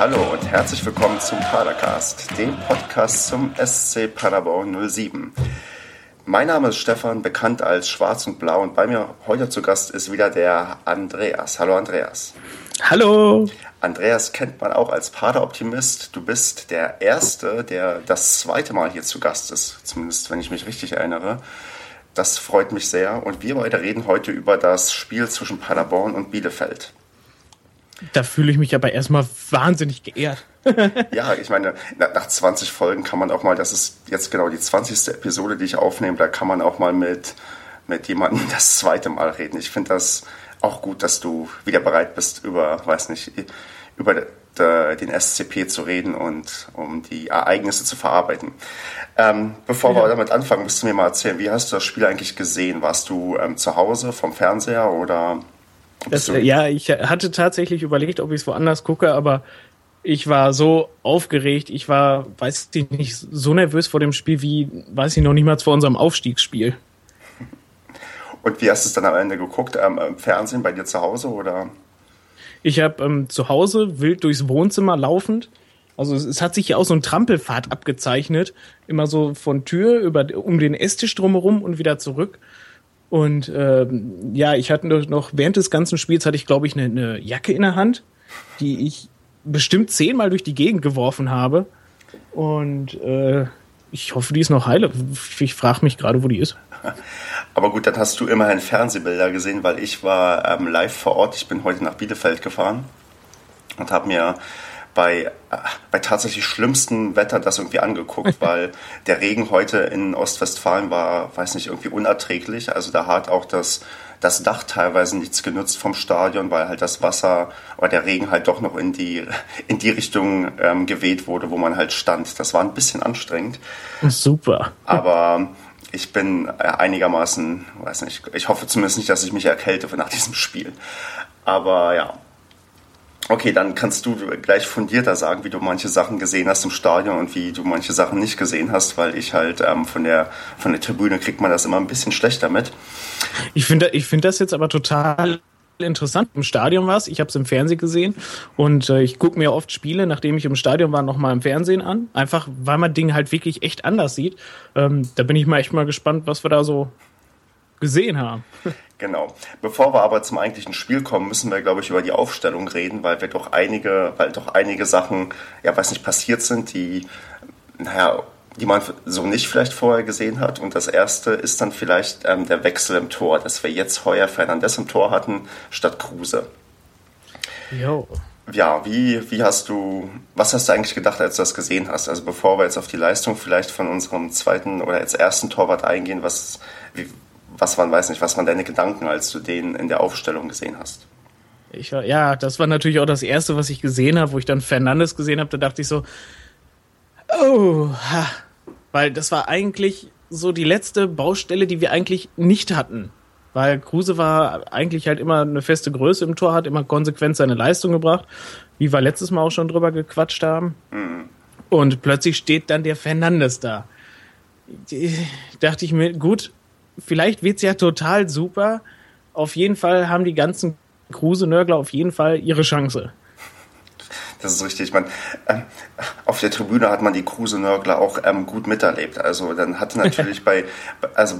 Hallo und herzlich willkommen zum Padercast, dem Podcast zum SC Paderborn 07. Mein Name ist Stefan, bekannt als Schwarz und Blau und bei mir heute zu Gast ist wieder der Andreas. Hallo Andreas. Hallo. Andreas kennt man auch als Pader-Optimist. Du bist der Erste, der das zweite Mal hier zu Gast ist, zumindest wenn ich mich richtig erinnere. Das freut mich sehr und wir beide reden heute über das Spiel zwischen Paderborn und Bielefeld. Da fühle ich mich aber erstmal wahnsinnig geehrt. ja, ich meine, nach 20 Folgen kann man auch mal, das ist jetzt genau die 20. Episode, die ich aufnehme, da kann man auch mal mit, mit jemandem das zweite Mal reden. Ich finde das auch gut, dass du wieder bereit bist, über, weiß nicht, über den SCP zu reden und um die Ereignisse zu verarbeiten. Ähm, bevor ja. wir damit anfangen, müsst du mir mal erzählen, wie hast du das Spiel eigentlich gesehen? Warst du ähm, zu Hause vom Fernseher oder? Das, ja, ich hatte tatsächlich überlegt, ob ich es woanders gucke, aber ich war so aufgeregt, ich war, weiß ich nicht, so nervös vor dem Spiel wie, weiß ich noch nicht mal vor unserem Aufstiegsspiel. Und wie hast du es dann am Ende geguckt? Ähm, Im Fernsehen bei dir zu Hause oder? Ich habe ähm, zu Hause wild durchs Wohnzimmer laufend. Also es, es, hat sich ja auch so ein Trampelpfad abgezeichnet, immer so von Tür über um den Esstisch drumherum und wieder zurück. Und ähm, ja, ich hatte noch während des ganzen Spiels hatte ich glaube ich eine, eine Jacke in der Hand, die ich bestimmt zehnmal durch die Gegend geworfen habe. Und äh, ich hoffe, die ist noch heile. Ich frage mich gerade, wo die ist. Aber gut, dann hast du immerhin Fernsehbilder gesehen, weil ich war ähm, live vor Ort. Ich bin heute nach Bielefeld gefahren und habe mir bei, äh, bei tatsächlich schlimmstem Wetter das irgendwie angeguckt, weil der Regen heute in Ostwestfalen war, weiß nicht, irgendwie unerträglich. Also da hat auch das, das Dach teilweise nichts genutzt vom Stadion, weil halt das Wasser oder der Regen halt doch noch in die, in die Richtung ähm, geweht wurde, wo man halt stand. Das war ein bisschen anstrengend. Super. Aber ich bin äh, einigermaßen, weiß nicht, ich hoffe zumindest nicht, dass ich mich erkälte nach diesem Spiel. Aber ja. Okay, dann kannst du gleich fundierter sagen, wie du manche Sachen gesehen hast im Stadion und wie du manche Sachen nicht gesehen hast, weil ich halt ähm, von der von der Tribüne kriegt man das immer ein bisschen schlechter mit. Ich finde ich finde das jetzt aber total interessant. Im Stadion war es, ich habe es im Fernsehen gesehen und äh, ich gucke mir oft Spiele, nachdem ich im Stadion war, nochmal im Fernsehen an. Einfach, weil man Dinge halt wirklich echt anders sieht. Ähm, da bin ich mal echt mal gespannt, was wir da so gesehen haben. Genau. Bevor wir aber zum eigentlichen Spiel kommen, müssen wir, glaube ich, über die Aufstellung reden, weil wir doch einige, weil doch einige Sachen, ja, weiß nicht, passiert sind, die, naja, die man so nicht vielleicht vorher gesehen hat. Und das erste ist dann vielleicht ähm, der Wechsel im Tor, dass wir jetzt Heuer Fernandes im Tor hatten statt Kruse. Jo. Ja, wie, wie hast du, was hast du eigentlich gedacht, als du das gesehen hast? Also bevor wir jetzt auf die Leistung vielleicht von unserem zweiten oder jetzt ersten Torwart eingehen, was, wie, was waren, weiß nicht, was waren deine Gedanken, als du den in der Aufstellung gesehen hast? Ich ja, das war natürlich auch das erste, was ich gesehen habe, wo ich dann Fernandes gesehen habe, da dachte ich so, Oh, ha. weil das war eigentlich so die letzte Baustelle, die wir eigentlich nicht hatten. Weil Kruse war eigentlich halt immer eine feste Größe im Tor, hat immer konsequent seine Leistung gebracht, wie wir letztes Mal auch schon drüber gequatscht haben. Mhm. Und plötzlich steht dann der Fernandes da. dachte ich mir, gut, vielleicht wird's ja total super. Auf jeden Fall haben die ganzen Kruse-Nörgler auf jeden Fall ihre Chance. Das ist richtig. Man, ähm, auf der Tribüne hat man die Kruse-Nörgler auch ähm, gut miterlebt. Also dann hatte natürlich bei, also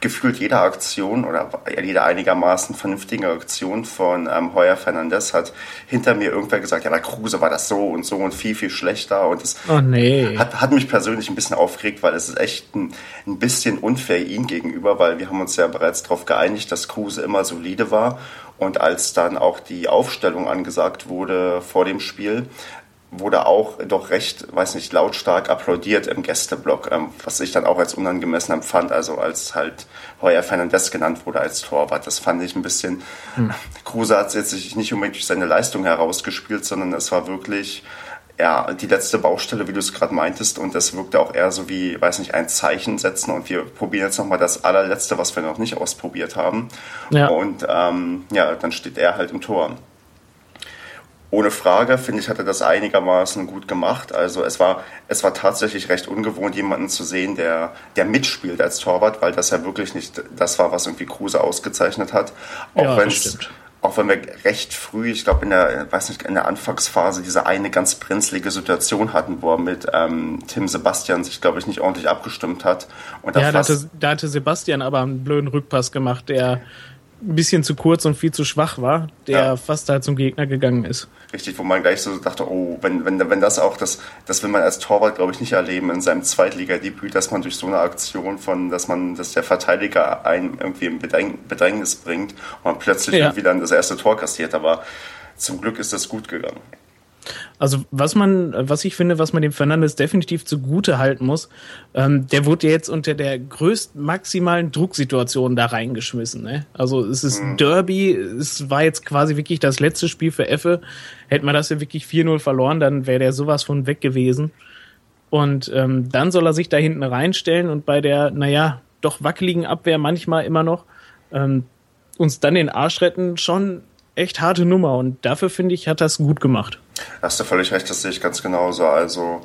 gefühlt jede Aktion oder jede einigermaßen vernünftige Aktion von ähm, Heuer Fernandez hat hinter mir irgendwer gesagt, ja, bei Kruse war das so und so und viel, viel schlechter. Und das oh, nee. hat, hat mich persönlich ein bisschen aufgeregt, weil es ist echt ein, ein bisschen unfair ihm gegenüber, weil wir haben uns ja bereits darauf geeinigt, dass Kruse immer solide war und als dann auch die Aufstellung angesagt wurde vor dem Spiel, wurde auch doch recht, weiß nicht, lautstark applaudiert im Gästeblock, ähm, was ich dann auch als unangemessen empfand, also als halt Heuer Fernandes genannt wurde als Torwart. Das fand ich ein bisschen, hm. Kruse hat jetzt nicht unbedingt durch seine Leistung herausgespielt, sondern es war wirklich ja, die letzte Baustelle, wie du es gerade meintest, und das wirkte auch eher so wie, weiß nicht, ein Zeichen setzen und wir probieren jetzt nochmal das allerletzte, was wir noch nicht ausprobiert haben. Ja. Und ähm, ja, dann steht er halt im Tor. Ohne Frage, finde ich, hat er das einigermaßen gut gemacht. Also es war, es war tatsächlich recht ungewohnt, jemanden zu sehen, der, der mitspielt als Torwart, weil das ja wirklich nicht das war, was irgendwie Kruse ausgezeichnet hat. Auch ja, wenn auch wenn wir recht früh, ich glaube in der, weiß nicht, in der Anfangsphase diese eine ganz brenzlige Situation hatten, wo er mit ähm, Tim Sebastian sich, glaube ich, nicht ordentlich abgestimmt hat. Und ja, da hatte, da hatte Sebastian aber einen blöden Rückpass gemacht, der ein bisschen zu kurz und viel zu schwach war, der ja. fast halt zum Gegner gegangen ist. Richtig, wo man gleich so dachte, oh, wenn, wenn, wenn das auch, das, das will man als Torwart, glaube ich, nicht erleben in seinem Zweitligadebüt, dass man durch so eine Aktion von, dass man, dass der Verteidiger einen irgendwie in Bedrängnis bringt und man plötzlich ja. irgendwie dann das erste Tor kassiert. Aber zum Glück ist das gut gegangen. Also was man, was ich finde, was man dem Fernandes definitiv zugute halten muss, ähm, der wurde jetzt unter der größten maximalen Drucksituation da reingeschmissen. Ne? Also es ist mhm. Derby, es war jetzt quasi wirklich das letzte Spiel für Effe. Hätte man das ja wirklich 4-0 verloren, dann wäre der sowas von weg gewesen. Und ähm, dann soll er sich da hinten reinstellen und bei der, naja, doch wackeligen Abwehr manchmal immer noch ähm, uns dann den Arsch retten, schon echt harte Nummer und dafür finde ich, hat das gut gemacht. Hast du völlig recht, das sehe ich ganz genauso. Also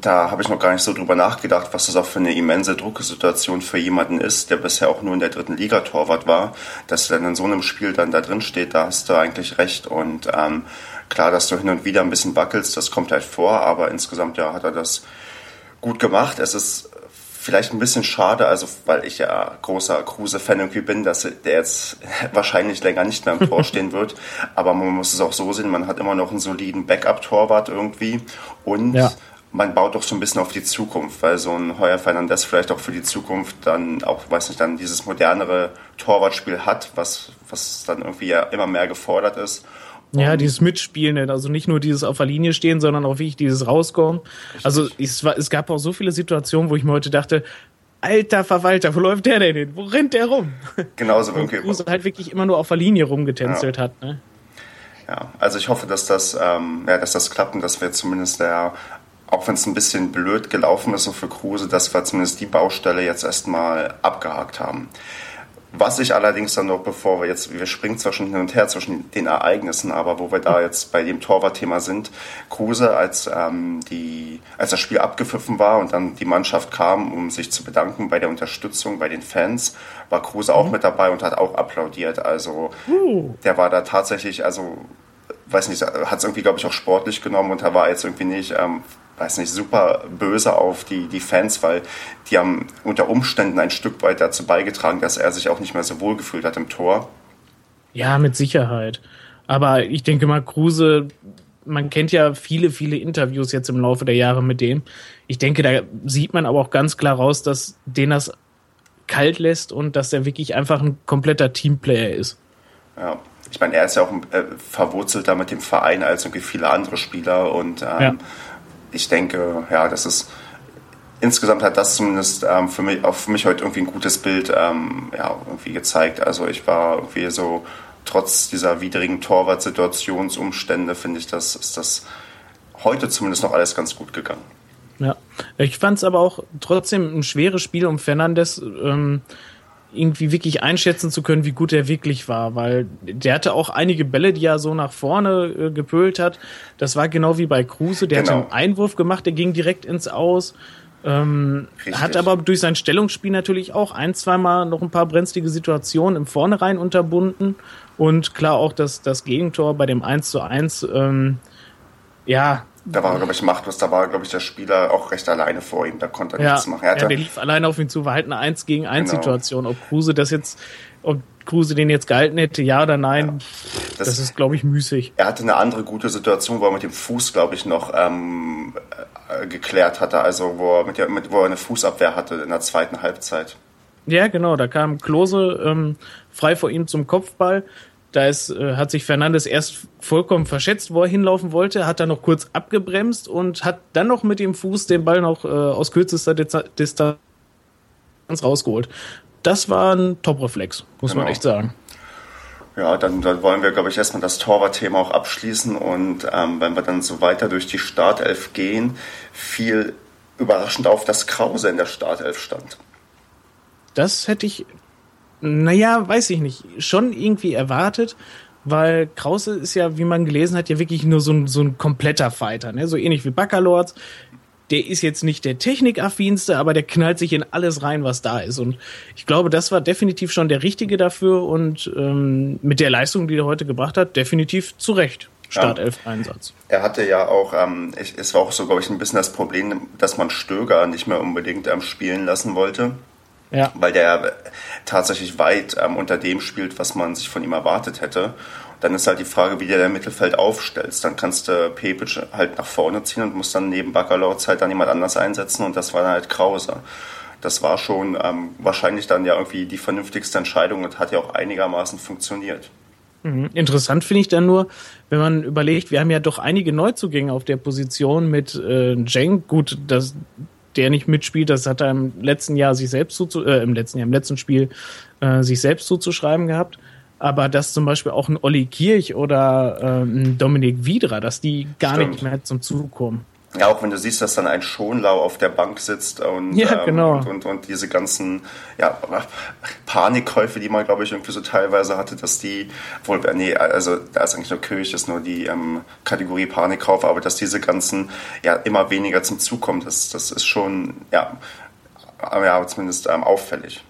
da habe ich noch gar nicht so drüber nachgedacht, was das auch für eine immense Drucksituation für jemanden ist, der bisher auch nur in der dritten Liga Torwart war, dass er dann in so einem Spiel dann da drin steht, da hast du eigentlich recht. Und ähm, klar, dass du hin und wieder ein bisschen wackelst, das kommt halt vor, aber insgesamt ja hat er das gut gemacht. Es ist vielleicht ein bisschen schade, also weil ich ja großer Kruse-Fan irgendwie bin, dass der jetzt wahrscheinlich länger nicht mehr im Tor stehen wird. Aber man muss es auch so sehen, man hat immer noch einen soliden Backup-Torwart irgendwie und ja. man baut doch so ein bisschen auf die Zukunft, weil so ein Heuer Fernandes vielleicht auch für die Zukunft dann auch, weiß nicht, dann dieses modernere Torwartspiel hat, was, was dann irgendwie ja immer mehr gefordert ist. Ja, dieses Mitspielen, also nicht nur dieses auf der Linie stehen, sondern auch wirklich dieses Rauskommen. Also es, war, es gab auch so viele Situationen, wo ich mir heute dachte, alter Verwalter, wo läuft der denn hin? Wo rennt der rum? Genauso irgendwie. Kruse halt wirklich immer nur auf der Linie rumgetänzelt ja. hat. Ne? Ja, also ich hoffe, dass das, ähm, ja, dass das klappt und dass wir zumindest der, auch wenn es ein bisschen blöd gelaufen ist so für Kruse, dass wir zumindest die Baustelle jetzt erstmal abgehakt haben. Was ich allerdings dann noch, bevor wir jetzt, wir springen zwar schon hin und her zwischen den Ereignissen, aber wo wir da jetzt bei dem Torwartthema sind, Kruse, als, ähm, die, als das Spiel abgepfiffen war und dann die Mannschaft kam, um sich zu bedanken bei der Unterstützung bei den Fans, war Kruse auch mhm. mit dabei und hat auch applaudiert. Also uh. der war da tatsächlich, also weiß nicht, hat es irgendwie, glaube ich, auch sportlich genommen und da war jetzt irgendwie nicht ähm, weiß nicht, super böse auf die, die Fans, weil die haben unter Umständen ein Stück weit dazu beigetragen, dass er sich auch nicht mehr so wohl gefühlt hat im Tor. Ja, mit Sicherheit. Aber ich denke mal, Kruse, man kennt ja viele, viele Interviews jetzt im Laufe der Jahre mit dem. Ich denke, da sieht man aber auch ganz klar raus, dass den das kalt lässt und dass er wirklich einfach ein kompletter Teamplayer ist. Ja, ich meine, er ist ja auch äh, verwurzelter mit dem Verein als irgendwie viele andere Spieler und ähm, ja ich denke, ja, das ist insgesamt hat das zumindest ähm, für mich auch für mich heute irgendwie ein gutes Bild ähm, ja, irgendwie gezeigt. Also ich war irgendwie so trotz dieser widrigen Torwart-Situationsumstände finde ich, das ist das heute zumindest noch alles ganz gut gegangen. Ja, ich fand es aber auch trotzdem ein schweres Spiel um Fernandes. Ähm, irgendwie wirklich einschätzen zu können, wie gut er wirklich war, weil der hatte auch einige Bälle, die er so nach vorne äh, gepölt hat. Das war genau wie bei Kruse, der genau. hat einen Einwurf gemacht, der ging direkt ins Aus. Ähm, hat aber durch sein Stellungsspiel natürlich auch ein, zweimal noch ein paar brenzlige Situationen im Vornherein unterbunden. Und klar auch das, das Gegentor bei dem 1 zu 1, ähm, ja, da war, glaube ich, machtlos. Da war, glaube ich, der Spieler auch recht alleine vor ihm. Da konnte er ja, nichts machen. Er ja, der lief alleine auf ihn zu. War halt eine 1 gegen 1 genau. Situation. Ob Kruse das jetzt, ob Kruse den jetzt gehalten hätte, ja oder nein, ja. Das, das, ist, glaube ich, müßig. Er hatte eine andere gute Situation, wo er mit dem Fuß, glaube ich, noch ähm, äh, geklärt hatte. Also, wo er, mit der, mit, wo er eine Fußabwehr hatte in der zweiten Halbzeit. Ja, genau. Da kam Klose ähm, frei vor ihm zum Kopfball. Da ist, äh, hat sich Fernandes erst vollkommen verschätzt, wo er hinlaufen wollte, hat dann noch kurz abgebremst und hat dann noch mit dem Fuß den Ball noch äh, aus kürzester Distanz rausgeholt. Das war ein Top-Reflex, muss genau. man echt sagen. Ja, dann, dann wollen wir, glaube ich, erstmal das Torwart-Thema auch abschließen und ähm, wenn wir dann so weiter durch die Startelf gehen, fiel überraschend auf, dass Krause in der Startelf stand. Das hätte ich naja, weiß ich nicht, schon irgendwie erwartet, weil Krause ist ja, wie man gelesen hat, ja wirklich nur so ein, so ein kompletter Fighter, ne? so ähnlich wie Baccalords. der ist jetzt nicht der Technikaffinste, aber der knallt sich in alles rein, was da ist. Und ich glaube, das war definitiv schon der Richtige dafür und ähm, mit der Leistung, die er heute gebracht hat, definitiv zu Recht. Startelf-Einsatz. Er hatte ja auch, ähm, ich, es war auch so, glaube ich, ein bisschen das Problem, dass man Stöger nicht mehr unbedingt ähm, spielen lassen wollte. Ja. Weil der tatsächlich weit ähm, unter dem spielt, was man sich von ihm erwartet hätte. Dann ist halt die Frage, wie du dein Mittelfeld aufstellst. Dann kannst du Pepic halt nach vorne ziehen und musst dann neben Bacalords halt dann jemand anders einsetzen und das war dann halt Krause. Das war schon ähm, wahrscheinlich dann ja irgendwie die vernünftigste Entscheidung und hat ja auch einigermaßen funktioniert. Mhm. Interessant finde ich dann nur, wenn man überlegt, wir haben ja doch einige Neuzugänge auf der Position mit äh, Jenk. Gut, dass der nicht mitspielt, das hat er im letzten Jahr sich selbst zuzu äh, im letzten Jahr, im letzten Spiel äh, sich selbst zuzuschreiben gehabt aber dass zum Beispiel auch ein Olli Kirch oder äh, ein Dominik Wiedra, dass die gar Stimmt. nicht mehr zum Zug kommen. Ja, auch wenn du siehst, dass dann ein Schonlau auf der Bank sitzt und, ja, genau. ähm, und, und, und, diese ganzen ja, Panikkäufe, die man, glaube ich, irgendwie so teilweise hatte, dass die, wohl, nee, also da ist eigentlich nur Kirch, ist nur die ähm, Kategorie Panikkauf, aber dass diese ganzen ja immer weniger zum Zug kommen, das, das ist schon, ja, ja zumindest ähm, auffällig.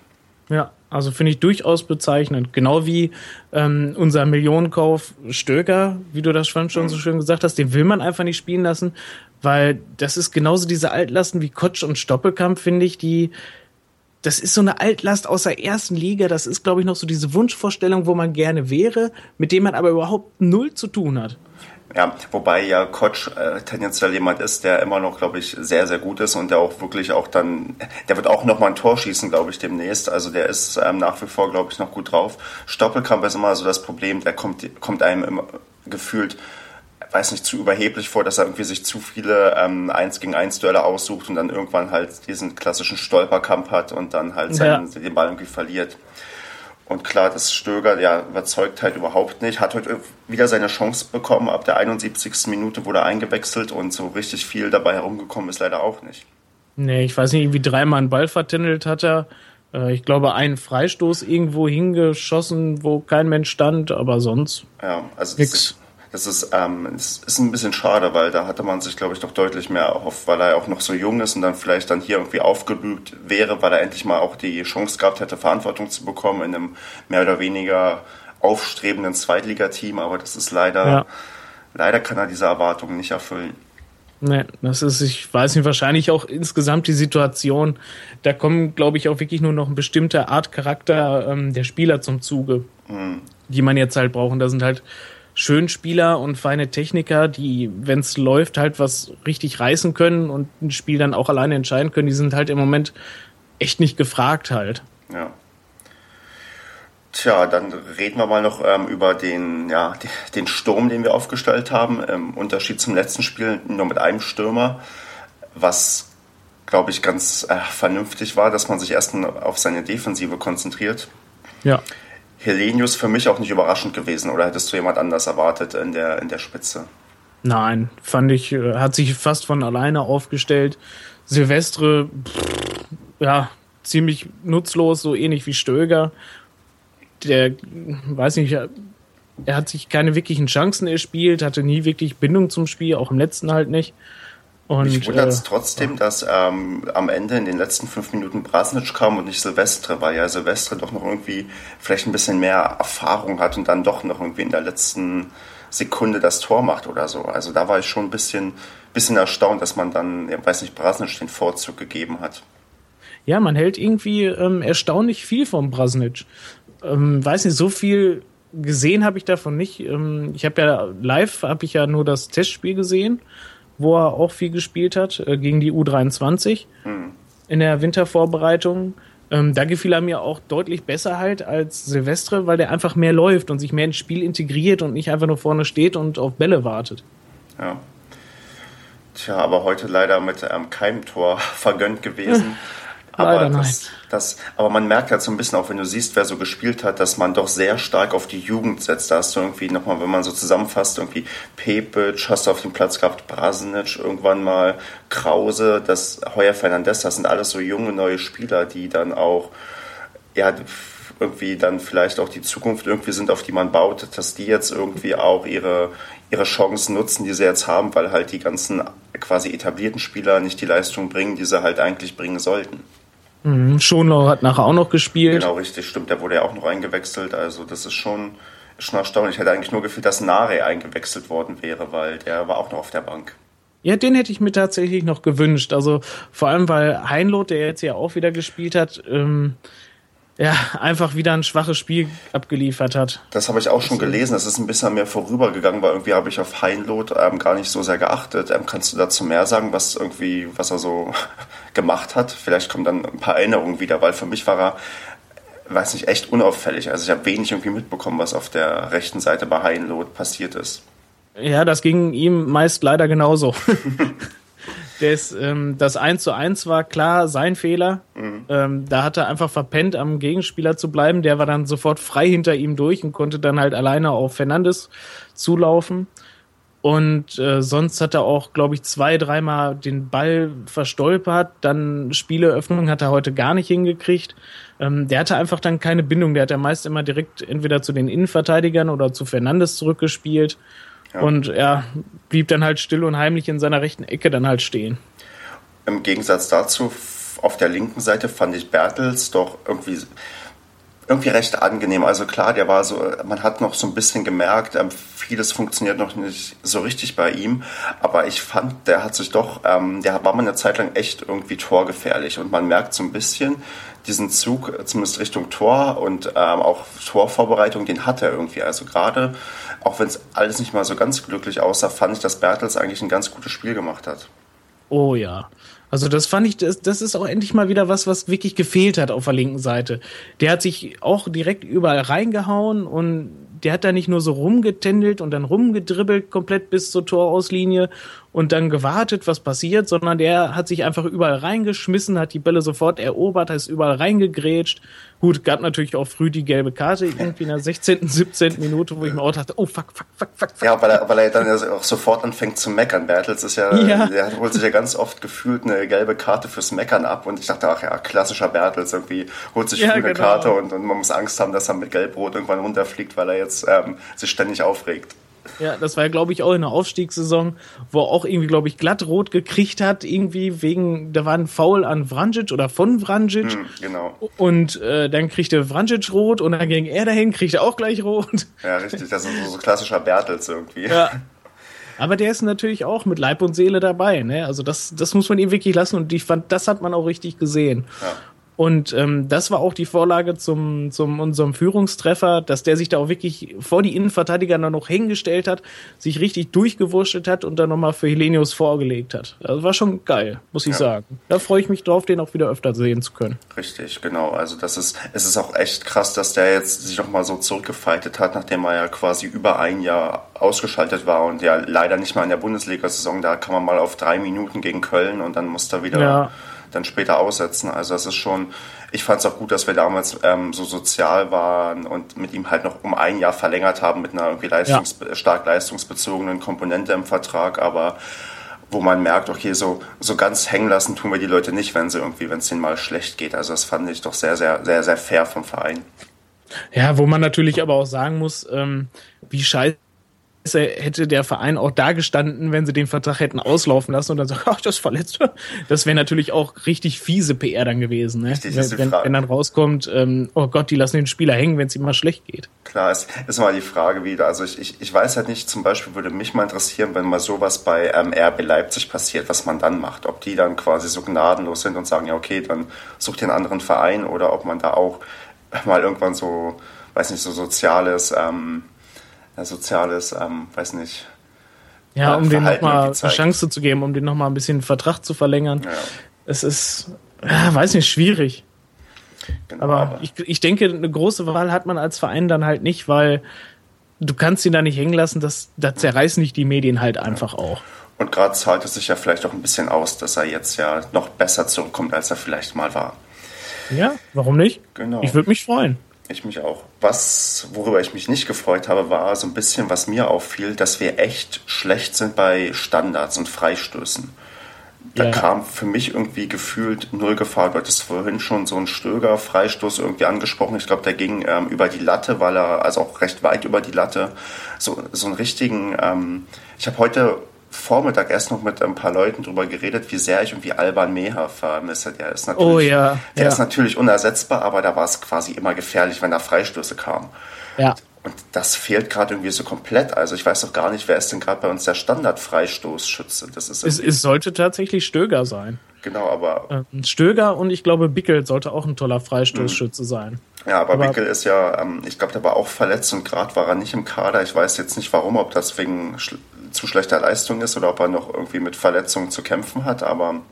Ja, also finde ich durchaus bezeichnend. Genau wie ähm, unser Millionenkauf Stöger, wie du das schon, schon so schön gesagt hast, den will man einfach nicht spielen lassen, weil das ist genauso diese Altlasten wie Kotsch und Stoppelkamp, finde ich, die das ist so eine Altlast aus der ersten Liga. Das ist, glaube ich, noch so diese Wunschvorstellung, wo man gerne wäre, mit dem man aber überhaupt null zu tun hat. Ja, wobei ja Kotsch äh, tendenziell jemand ist, der immer noch, glaube ich, sehr, sehr gut ist und der auch wirklich auch dann, der wird auch noch mal ein Tor schießen, glaube ich, demnächst. Also der ist ähm, nach wie vor, glaube ich, noch gut drauf. Stoppelkamp ist immer so das Problem, der kommt, kommt einem immer gefühlt, weiß nicht, zu überheblich vor, dass er irgendwie sich zu viele ähm, 1 gegen 1 Duelle aussucht und dann irgendwann halt diesen klassischen Stolperkampf hat und dann halt seinen, ja. den Ball irgendwie verliert. Und klar, das Stöger, ja, überzeugt halt überhaupt nicht. Hat heute wieder seine Chance bekommen. Ab der 71. Minute wurde er eingewechselt und so richtig viel dabei herumgekommen ist leider auch nicht. Nee, ich weiß nicht, irgendwie dreimal einen Ball vertändelt hat er. Äh, ich glaube, einen Freistoß irgendwo hingeschossen, wo kein Mensch stand, aber sonst. Ja, also nix. Das ist, ähm, das ist ein bisschen schade, weil da hatte man sich, glaube ich, doch deutlich mehr erhofft, weil er auch noch so jung ist und dann vielleicht dann hier irgendwie aufgeblüht wäre, weil er endlich mal auch die Chance gehabt hätte, Verantwortung zu bekommen in einem mehr oder weniger aufstrebenden Zweitligateam. Aber das ist leider, ja. leider kann er diese Erwartungen nicht erfüllen. Nee, das ist, ich weiß nicht, wahrscheinlich auch insgesamt die Situation. Da kommen, glaube ich, auch wirklich nur noch eine bestimmte Art Charakter ähm, der Spieler zum Zuge, mhm. die man jetzt halt braucht. Und da sind halt Schönspieler und feine Techniker, die, wenn es läuft, halt was richtig reißen können und ein Spiel dann auch alleine entscheiden können, die sind halt im Moment echt nicht gefragt halt. Ja. Tja, dann reden wir mal noch ähm, über den, ja, den Sturm, den wir aufgestellt haben. Im Unterschied zum letzten Spiel nur mit einem Stürmer, was, glaube ich, ganz äh, vernünftig war, dass man sich erst auf seine Defensive konzentriert. Ja. Helenius für mich auch nicht überraschend gewesen oder hättest du jemand anders erwartet in der, in der Spitze? Nein, fand ich, äh, hat sich fast von alleine aufgestellt. Silvestre, pff, ja, ziemlich nutzlos, so ähnlich wie Stöger. Der, weiß nicht, er hat sich keine wirklichen Chancen erspielt, hatte nie wirklich Bindung zum Spiel, auch im letzten halt nicht. Und, Mich wundert es äh, trotzdem, dass ähm, am Ende in den letzten fünf Minuten Brasnic kam und nicht Silvestre, weil ja Silvestre doch noch irgendwie vielleicht ein bisschen mehr Erfahrung hat und dann doch noch irgendwie in der letzten Sekunde das Tor macht oder so. Also da war ich schon ein bisschen, bisschen erstaunt, dass man dann, ich weiß nicht, Brasnic den Vorzug gegeben hat. Ja, man hält irgendwie ähm, erstaunlich viel vom Brasnic. Ähm, weiß nicht, so viel gesehen habe ich davon nicht. Ähm, ich habe ja live, habe ich ja nur das Testspiel gesehen wo er auch viel gespielt hat, äh, gegen die U23 mhm. in der Wintervorbereitung. Ähm, da gefiel er mir auch deutlich besser halt als Silvestre, weil der einfach mehr läuft und sich mehr ins Spiel integriert und nicht einfach nur vorne steht und auf Bälle wartet. Ja. Tja, aber heute leider mit ähm, keinem Tor vergönnt gewesen. Aber, das, das, aber man merkt halt so ein bisschen auch, wenn du siehst, wer so gespielt hat, dass man doch sehr stark auf die Jugend setzt. Da hast du irgendwie nochmal, wenn man so zusammenfasst, irgendwie Pepic, hast du auf dem Platz gehabt, Brasinic, irgendwann mal Krause, das Heuer Fernandez, das sind alles so junge, neue Spieler, die dann auch, ja, irgendwie dann vielleicht auch die Zukunft irgendwie sind, auf die man baut, dass die jetzt irgendwie auch ihre, ihre Chancen nutzen, die sie jetzt haben, weil halt die ganzen quasi etablierten Spieler nicht die Leistung bringen, die sie halt eigentlich bringen sollten. Mhm. Schonlau hat nachher auch noch gespielt. Genau, richtig, stimmt. Der wurde ja auch noch eingewechselt. Also das ist schon, schon erstaunlich. Ich hätte eigentlich nur gefühlt, dass Nare eingewechselt worden wäre, weil der war auch noch auf der Bank. Ja, den hätte ich mir tatsächlich noch gewünscht. Also vor allem, weil Heinloth, der jetzt ja auch wieder gespielt hat, ähm, ja, einfach wieder ein schwaches Spiel abgeliefert hat. Das habe ich auch schon gelesen. Das ist ein bisschen mehr vorübergegangen, weil irgendwie habe ich auf Heinloth ähm, gar nicht so sehr geachtet. Ähm, kannst du dazu mehr sagen, was irgendwie, was er so gemacht hat? Vielleicht kommen dann ein paar Erinnerungen wieder, weil für mich war er, weiß nicht, echt unauffällig. Also ich habe wenig irgendwie mitbekommen, was auf der rechten Seite bei Heinloth passiert ist. Ja, das ging ihm meist leider genauso. Das, ähm, das 1 zu 1 war klar sein Fehler. Mhm. Ähm, da hat er einfach verpennt, am Gegenspieler zu bleiben. Der war dann sofort frei hinter ihm durch und konnte dann halt alleine auf Fernandes zulaufen. Und äh, sonst hat er auch, glaube ich, zwei, dreimal den Ball verstolpert. Dann Spieleöffnung hat er heute gar nicht hingekriegt. Ähm, der hatte einfach dann keine Bindung. Der hat ja meist immer direkt entweder zu den Innenverteidigern oder zu Fernandes zurückgespielt. Ja. Und er blieb dann halt still und heimlich in seiner rechten Ecke dann halt stehen. Im Gegensatz dazu, auf der linken Seite fand ich Bertels doch irgendwie, irgendwie recht angenehm. Also klar, der war so, man hat noch so ein bisschen gemerkt, ähm, vieles funktioniert noch nicht so richtig bei ihm. Aber ich fand, der hat sich doch, ähm, der war mal eine Zeit lang echt irgendwie torgefährlich. Und man merkt so ein bisschen, diesen Zug, zumindest Richtung Tor und ähm, auch Torvorbereitung, den hat er irgendwie. Also gerade, auch wenn es alles nicht mal so ganz glücklich aussah, fand ich, dass Bertels eigentlich ein ganz gutes Spiel gemacht hat. Oh ja. Also das fand ich, das, das ist auch endlich mal wieder was, was wirklich gefehlt hat auf der linken Seite. Der hat sich auch direkt überall reingehauen und der hat da nicht nur so rumgetändelt und dann rumgedribbelt komplett bis zur Torauslinie und dann gewartet, was passiert, sondern der hat sich einfach überall reingeschmissen, hat die Bälle sofort erobert, ist überall reingegrätscht. Gut, gab natürlich auch früh die gelbe Karte, irgendwie in der 16., 17. Minute, wo ich mir auch dachte, oh fuck, fuck, fuck, fuck, fuck. Ja, weil er, weil er dann auch sofort anfängt zu meckern. Bertels ist ja, ja. der holt sich ja ganz oft gefühlt eine gelbe Karte fürs Meckern ab und ich dachte, ach ja, klassischer Bertels irgendwie holt sich ja, früh eine genau. Karte und, und man muss Angst haben, dass er mit Gelbrot irgendwann runterfliegt, weil er jetzt ähm, sich ständig aufregt. Ja, das war ja, glaube ich, auch in der Aufstiegssaison, wo er auch irgendwie, glaube ich, glattrot gekriegt hat, irgendwie wegen, da war ein Foul an Vranjic oder von Vranjic. Hm, genau. Und äh, dann kriegte Vranjic rot und dann ging er dahin, kriegte auch gleich rot. Ja, richtig, das ist so, so klassischer Bertels irgendwie. Ja. Aber der ist natürlich auch mit Leib und Seele dabei, ne? Also das, das muss man ihm wirklich lassen und ich fand, das hat man auch richtig gesehen. Ja. Und ähm, das war auch die Vorlage zum, zum unserem Führungstreffer, dass der sich da auch wirklich vor die Innenverteidiger dann noch hingestellt hat, sich richtig durchgewurschtelt hat und dann nochmal für Helenius vorgelegt hat. Das war schon geil, muss ich ja. sagen. Da freue ich mich drauf, den auch wieder öfter sehen zu können. Richtig, genau. Also das ist, es ist auch echt krass, dass der jetzt sich nochmal so zurückgefeitet hat, nachdem er ja quasi über ein Jahr ausgeschaltet war und ja leider nicht mal in der Bundesliga-Saison, da kann man mal auf drei Minuten gegen Köln und dann muss er wieder. Ja dann später aussetzen. Also das ist schon, ich fand es auch gut, dass wir damals ähm, so sozial waren und mit ihm halt noch um ein Jahr verlängert haben mit einer irgendwie leistungs ja. stark leistungsbezogenen Komponente im Vertrag, aber wo man merkt, okay, so, so ganz hängen lassen tun wir die Leute nicht, wenn sie irgendwie, wenn es denen mal schlecht geht. Also das fand ich doch sehr, sehr, sehr, sehr fair vom Verein. Ja, wo man natürlich aber auch sagen muss, ähm, wie scheiße hätte der Verein auch da gestanden, wenn sie den Vertrag hätten auslaufen lassen und dann sagt, ach, das ist verletzt. Das wäre natürlich auch richtig fiese PR dann gewesen, ne? Richtig, wenn, wenn, wenn, dann rauskommt, ähm, oh Gott, die lassen den Spieler hängen, wenn es ihm mal schlecht geht. Klar, es ist mal die Frage wieder. Also ich, ich, ich weiß halt nicht, zum Beispiel würde mich mal interessieren, wenn mal sowas bei ähm, RB Leipzig passiert, was man dann macht. Ob die dann quasi so gnadenlos sind und sagen, ja, okay, dann sucht einen anderen Verein oder ob man da auch mal irgendwann so, weiß nicht, so soziales ähm, soziales, ähm, weiß nicht. Ja, um denen nochmal eine Chance zu geben, um denen nochmal ein bisschen Vertrag zu verlängern. Ja. Es ist, ja, weiß nicht, schwierig. Genau, aber, aber ich, ich denke, eine große Wahl hat man als Verein dann halt nicht, weil du kannst ihn da nicht hängen lassen, das, da zerreißen dich die Medien halt einfach ja. auch. Und gerade zahlt es sich ja vielleicht auch ein bisschen aus, dass er jetzt ja noch besser zurückkommt, als er vielleicht mal war. Ja, warum nicht? Genau. Ich würde mich freuen. Ich mich auch. Was, worüber ich mich nicht gefreut habe, war so ein bisschen, was mir auffiel, dass wir echt schlecht sind bei Standards und Freistößen. Da ja. kam für mich irgendwie gefühlt null Gefahr. Du hattest vorhin schon so einen Stöger-Freistoß irgendwie angesprochen. Ich glaube, der ging ähm, über die Latte, weil er, also auch recht weit über die Latte, so, so einen richtigen, ähm, ich habe heute Vormittag erst noch mit ein paar Leuten drüber geredet, wie sehr ich irgendwie Alban Meher vermisse. Der ist natürlich, oh, ja. der ja. ist natürlich unersetzbar, aber da war es quasi immer gefährlich, wenn da Freistöße kamen. Ja. Und das fehlt gerade irgendwie so komplett. Also ich weiß doch gar nicht, wer ist denn gerade bei uns der Standard-Freistoßschütze? Das ist es, es sollte tatsächlich Stöger sein. Genau, aber. Ähm, Stöger und ich glaube Bickel sollte auch ein toller Freistoßschütze mhm. sein. Ja, aber, aber Bickel ist ja, ähm, ich glaube, der war auch verletzt und gerade war er nicht im Kader. Ich weiß jetzt nicht warum, ob das wegen schl zu schlechter Leistung ist oder ob er noch irgendwie mit Verletzungen zu kämpfen hat, aber.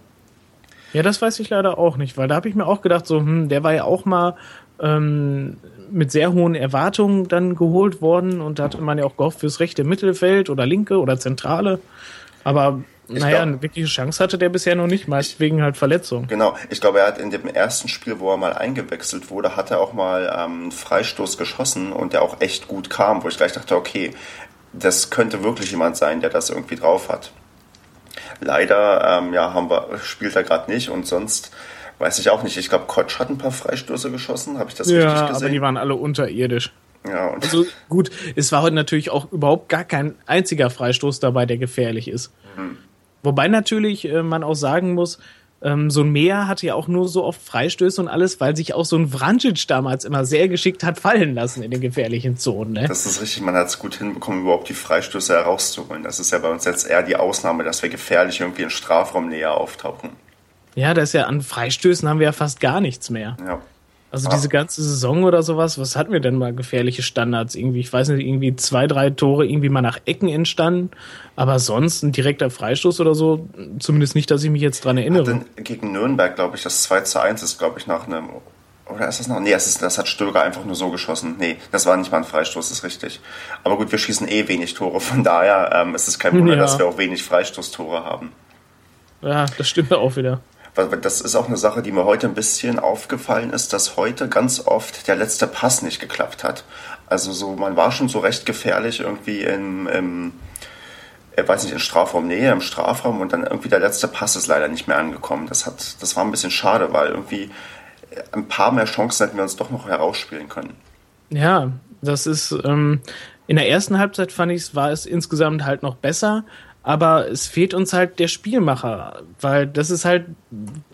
Ja, das weiß ich leider auch nicht, weil da habe ich mir auch gedacht, so, hm, der war ja auch mal ähm, mit sehr hohen Erwartungen dann geholt worden und da hatte man ja auch gehofft fürs rechte Mittelfeld oder linke oder zentrale. Aber ich naja, glaub, eine wirkliche Chance hatte der bisher noch nicht, meist wegen halt Verletzung. Genau, ich glaube, er hat in dem ersten Spiel, wo er mal eingewechselt wurde, hat er auch mal ähm, einen Freistoß geschossen und der auch echt gut kam, wo ich gleich dachte, okay, das könnte wirklich jemand sein, der das irgendwie drauf hat. Leider ähm, ja, haben wir, spielt er gerade nicht und sonst weiß ich auch nicht. Ich glaube, Kotsch hat ein paar Freistöße geschossen, habe ich das ja, richtig gesehen? Ja, aber die waren alle unterirdisch. Ja, und also gut, es war heute natürlich auch überhaupt gar kein einziger Freistoß dabei, der gefährlich ist. Mhm. Wobei natürlich äh, man auch sagen muss, ähm, so ein Meer hatte ja auch nur so oft Freistöße und alles, weil sich auch so ein Vrancic damals immer sehr geschickt hat fallen lassen in den gefährlichen Zonen. Ne? Das ist richtig, man hat es gut hinbekommen, überhaupt die Freistöße herauszuholen. Das ist ja bei uns jetzt eher die Ausnahme, dass wir gefährlich irgendwie in Strafraum näher auftauchen. Ja, da ist ja an Freistößen haben wir ja fast gar nichts mehr. Ja. Also diese ganze Saison oder sowas, was hatten wir denn mal gefährliche Standards? Irgendwie, ich weiß nicht, irgendwie zwei, drei Tore irgendwie mal nach Ecken entstanden, aber sonst ein direkter Freistoß oder so, zumindest nicht, dass ich mich jetzt dran erinnere. gegen Nürnberg, glaube ich, das 2 zu 1 ist, glaube ich, nach einem oder ist das noch? Nee, das, ist, das hat Stöger einfach nur so geschossen. Nee, das war nicht mal ein Freistoß, ist richtig. Aber gut, wir schießen eh wenig Tore, von daher ähm, ist es kein Wunder, ja. dass wir auch wenig Freistoßtore haben. Ja, das stimmt auch wieder das ist auch eine Sache, die mir heute ein bisschen aufgefallen ist, dass heute ganz oft der letzte Pass nicht geklappt hat. Also so, man war schon so recht gefährlich irgendwie im, im ich weiß nicht, in Strafraumnähe, im Strafraum und dann irgendwie der letzte Pass ist leider nicht mehr angekommen. Das hat, das war ein bisschen schade, weil irgendwie ein paar mehr Chancen hätten wir uns doch noch herausspielen können. Ja, das ist, ähm, in der ersten Halbzeit fand ich, war es insgesamt halt noch besser, aber es fehlt uns halt der Spielmacher, weil das ist halt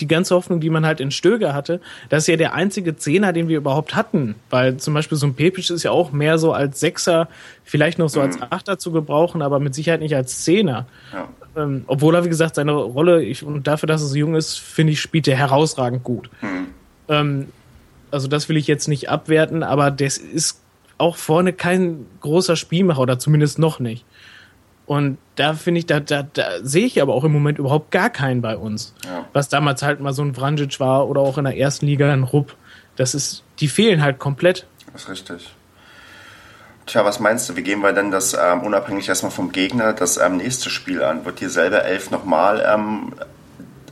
die ganze Hoffnung, die man halt in Stöger hatte. Das ist ja der einzige Zehner, den wir überhaupt hatten, weil zum Beispiel so ein Pepic ist ja auch mehr so als Sechser, vielleicht noch so mhm. als Achter zu gebrauchen, aber mit Sicherheit nicht als Zehner. Ja. Ähm, obwohl er, wie gesagt, seine Rolle, ich, und dafür, dass er so jung ist, finde ich, spielt er herausragend gut. Mhm. Ähm, also das will ich jetzt nicht abwerten, aber das ist auch vorne kein großer Spielmacher oder zumindest noch nicht. Und da finde ich, da, da, da sehe ich aber auch im Moment überhaupt gar keinen bei uns. Ja. Was damals halt mal so ein Vranjic war oder auch in der ersten Liga ein Rupp. Das ist, die fehlen halt komplett. Das ist richtig. Tja, was meinst du, wie gehen wir denn das ähm, unabhängig erstmal vom Gegner das ähm, nächste Spiel an? Wird dieselbe Elf nochmal ähm,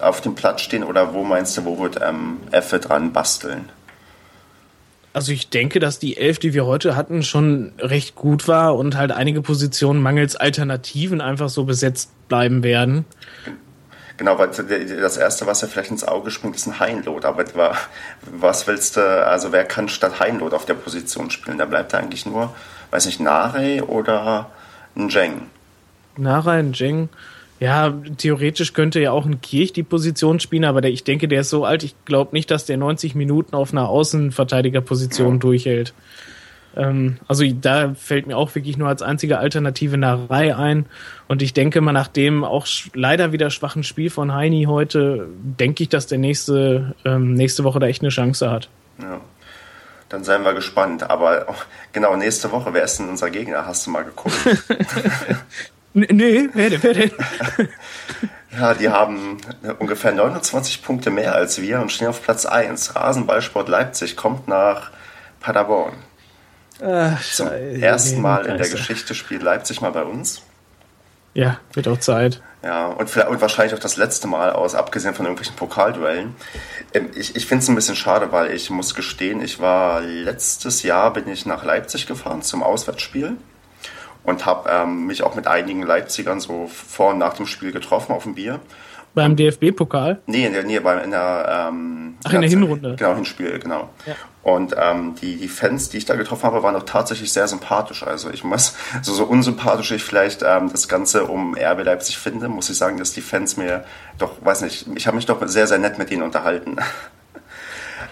auf dem Platz stehen oder wo meinst du, wo wird ähm, Effe dran basteln? Also ich denke, dass die Elf, die wir heute hatten, schon recht gut war und halt einige Positionen mangels Alternativen einfach so besetzt bleiben werden. Genau, weil das Erste, was ja vielleicht ins Auge springt, ist ein Heinlot. Aber was willst du, also wer kann statt Heinlot auf der Position spielen? Da bleibt eigentlich nur, weiß nicht, Nare oder ein Jeng. Nare, ein Jeng. Ja, theoretisch könnte ja auch ein Kirch die Position spielen, aber der, ich denke, der ist so alt, ich glaube nicht, dass der 90 Minuten auf einer Außenverteidigerposition ja. durchhält. Ähm, also da fällt mir auch wirklich nur als einzige Alternative Narei ein. Und ich denke mal, nach dem auch leider wieder schwachen Spiel von Heini heute, denke ich, dass der nächste, ähm, nächste Woche da echt eine Chance hat. Ja. Dann seien wir gespannt. Aber genau, nächste Woche, wer ist denn unser Gegner? Hast du mal geguckt? Nee, wer denn? Wer denn? ja, die haben ungefähr 29 Punkte mehr als wir und stehen auf Platz 1. Rasenballsport Leipzig kommt nach Paderborn. Ach, Zum ersten Mal in der Geschichte spielt Leipzig mal bei uns. Ja, wird auch Zeit. Ja, und, und wahrscheinlich auch das letzte Mal aus, abgesehen von irgendwelchen Pokalduellen. Ähm, ich, ich finde es ein bisschen schade, weil ich muss gestehen, ich war letztes Jahr bin ich nach Leipzig gefahren zum Auswärtsspiel und habe ähm, mich auch mit einigen Leipzigern so vor und nach dem Spiel getroffen auf dem Bier. Beim DFB-Pokal? Nee, in der, nee, beim, in der, ähm, Ach, in der Hinrunde. Genau, Hinspiel, genau. Ja. Und ähm, die, die Fans, die ich da getroffen habe, waren auch tatsächlich sehr sympathisch. Also ich muss, so, so unsympathisch ich vielleicht ähm, das Ganze um RB Leipzig finde, muss ich sagen, dass die Fans mir doch, weiß nicht, ich habe mich doch sehr, sehr nett mit ihnen unterhalten.